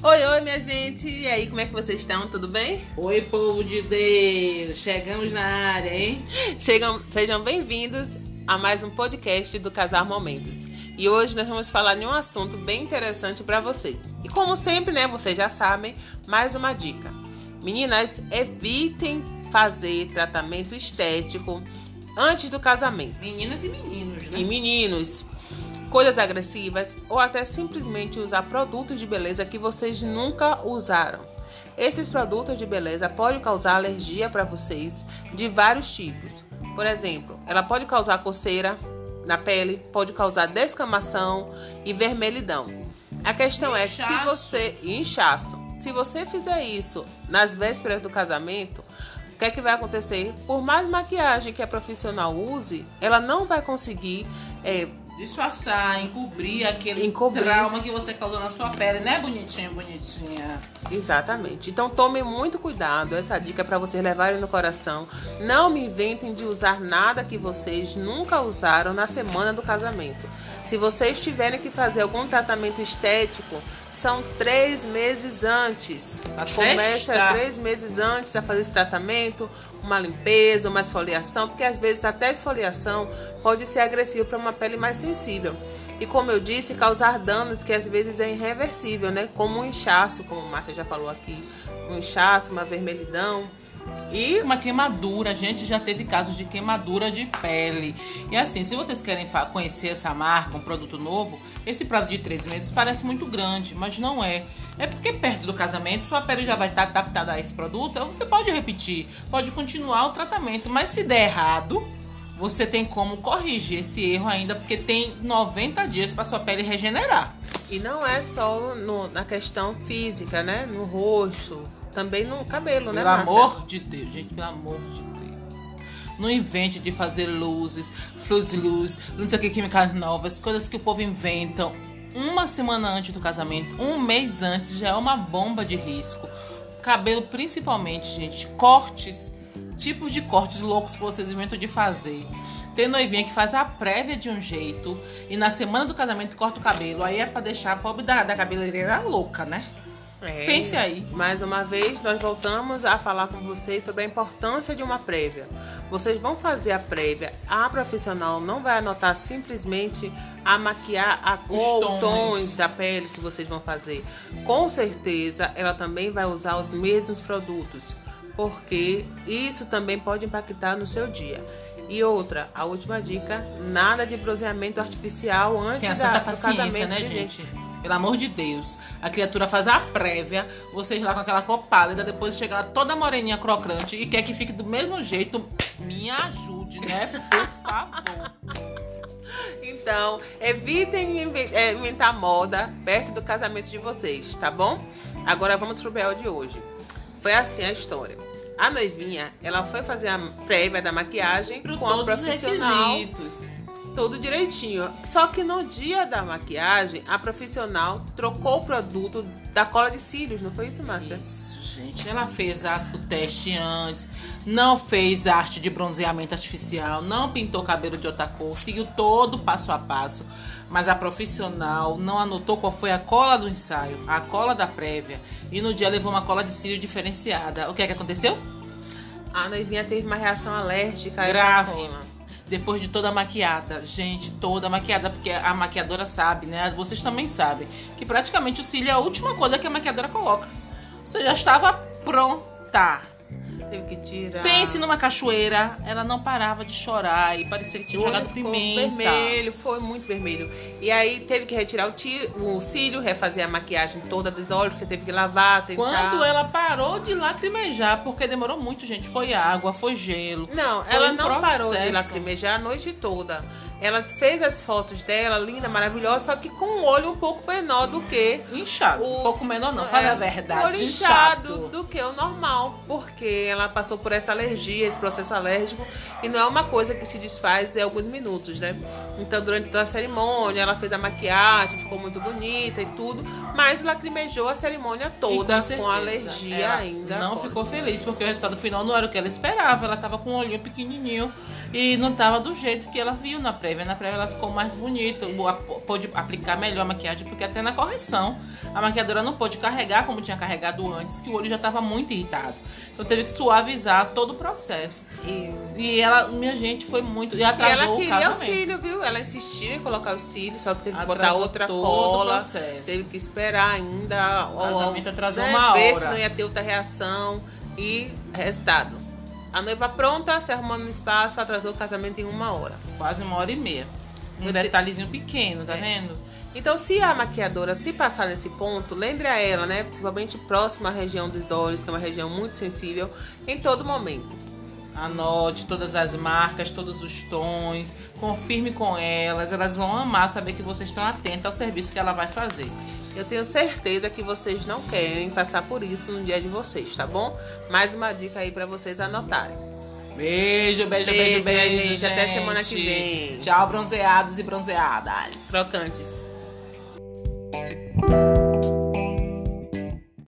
Oi, oi, minha gente. E aí, como é que vocês estão? Tudo bem? Oi, povo de Deus. Chegamos na área, hein? Chegam, sejam bem-vindos a mais um podcast do Casar Momentos. E hoje nós vamos falar de um assunto bem interessante para vocês. E como sempre, né, vocês já sabem, mais uma dica. Meninas, evitem fazer tratamento estético antes do casamento. Meninas e meninos, né? E meninos, coisas agressivas ou até simplesmente usar produtos de beleza que vocês nunca usaram. Esses produtos de beleza podem causar alergia para vocês de vários tipos. Por exemplo, ela pode causar coceira na pele, pode causar descamação e vermelhidão. A questão inchaço. é que se você inchaço, se você fizer isso nas vésperas do casamento, o que é que vai acontecer? Por mais maquiagem que a profissional use, ela não vai conseguir é, disfarçar, encobrir aquele encobrir. trauma que você causou na sua pele, né, bonitinha, bonitinha? Exatamente. Então tome muito cuidado. Essa dica é para vocês levarem no coração. Não me inventem de usar nada que vocês nunca usaram na semana do casamento. Se vocês tiverem que fazer algum tratamento estético, são três meses antes. Começa três meses antes a fazer esse tratamento, uma limpeza, uma esfoliação, porque às vezes até a esfoliação pode ser agressivo para uma pele mais sensível. E como eu disse, causar danos que às vezes é irreversível, né? Como um inchaço, como a Márcia já falou aqui, um inchaço, uma vermelhidão. E uma queimadura, a gente já teve casos de queimadura de pele. E assim, se vocês querem conhecer essa marca, um produto novo, esse prazo de três meses parece muito grande, mas não é. É porque perto do casamento sua pele já vai estar adaptada a esse produto, então você pode repetir, pode continuar o tratamento, mas se der errado, você tem como corrigir esse erro ainda, porque tem 90 dias para sua pele regenerar. E não é só no, na questão física, né? No rosto, também no cabelo, né, Pelo amor de Deus, gente, pelo amor de Deus. Não invente de fazer luzes, flus de luz, não sei o que, químicas novas, coisas que o povo inventam uma semana antes do casamento, um mês antes, já é uma bomba de risco. Cabelo, principalmente, gente, cortes, tipos de cortes loucos que vocês inventam de fazer. Tem noivinha que faz a prévia de um jeito e na semana do casamento corta o cabelo. Aí é pra deixar a pobre da, da cabeleireira louca, né? É, Pense aí. Mais uma vez, nós voltamos a falar com vocês sobre a importância de uma prévia. Vocês vão fazer a prévia, a profissional não vai anotar simplesmente a maquiar a cor, tons. tons da pele que vocês vão fazer. Com certeza, ela também vai usar os mesmos produtos, porque isso também pode impactar no seu dia. E outra, a última dica, nada de bronzeamento artificial antes da, do casamento, né, gente? gente? Pelo amor de Deus. A criatura faz a prévia, vocês lá com aquela cor pálida, depois chega lá toda moreninha crocante e quer que fique do mesmo jeito. Me ajude, né? Por favor. Então, evitem é, inventar moda perto do casamento de vocês, tá bom? Agora vamos pro BL de hoje. Foi assim a história. A noivinha, ela foi fazer a prévia da maquiagem Pro com a profissional. Tudo direitinho. Só que no dia da maquiagem, a profissional trocou o produto da cola de cílios, não foi isso, Márcia? Isso, gente. Ela fez a, o teste antes, não fez arte de bronzeamento artificial, não pintou cabelo de outra cor, seguiu todo passo a passo. Mas a profissional não anotou qual foi a cola do ensaio, a cola da prévia. E no dia levou uma cola de cílio diferenciada. O que é que aconteceu? A noivinha teve uma reação alérgica a Grave. Depois de toda maquiada. Gente, toda maquiada, porque a maquiadora sabe, né? Vocês também sabem que praticamente o cílio é a última coisa que a maquiadora coloca. Você já estava pronta. Teve que tirar. Pense numa cachoeira, ela não parava de chorar e parecia que tinha jogado pimenta. vermelho, foi muito vermelho. E aí teve que retirar o, tiro, o cílio, refazer a maquiagem toda dos olhos, porque teve que lavar, tentar. Quando ela parou de lacrimejar, porque demorou muito, gente, foi água, foi gelo. Não, ela um não processo. parou de lacrimejar a noite toda. Ela fez as fotos dela, linda, maravilhosa, só que com um olho um pouco menor do que. Inchado. O, um pouco menor, não, fala é, a verdade. Olho inchado, inchado do que o normal, porque ela passou por essa alergia, esse processo alérgico, e não é uma coisa que se desfaz em alguns minutos, né? Então, durante toda a cerimônia, ela fez a maquiagem, ficou muito bonita e tudo, mas lacrimejou a cerimônia toda com, com alergia ainda. Não ficou feliz, porque o resultado final não era o que ela esperava. Ela tava com um olhinho pequenininho e não tava do jeito que ela viu na pré prévia. Na prévia ela ficou mais bonita, pôde aplicar melhor a maquiagem, porque até na correção a maquiadora não pôde carregar como tinha carregado antes, que o olho já estava muito irritado. Então teve que suavizar todo o processo. E, e ela, minha gente, foi muito. E atrasou e ela queria o, o cílio, viu? Ela insistia em colocar o cílio, só que teve que botar outra cola. Teve que esperar ainda. O casamento atrasou né, uma ver hora. se não ia ter outra reação. E resultado. A noiva pronta, se arrumando no espaço, atrasou o casamento em uma hora. Quase uma hora e meia. Um detalhezinho pequeno, tá é. vendo? Então, se a maquiadora se passar nesse ponto, lembre a ela, né? Principalmente próximo à região dos olhos, que é uma região muito sensível, em todo momento. Anote todas as marcas, todos os tons, confirme com elas, elas vão amar saber que vocês estão atentos ao serviço que ela vai fazer. Eu tenho certeza que vocês não querem passar por isso no dia de vocês, tá bom? Mais uma dica aí para vocês anotarem. Beijo, beijo, beijo, beijo, beijo, gente. Até semana que vem. Tchau, bronzeados e bronzeadas. Trocantes.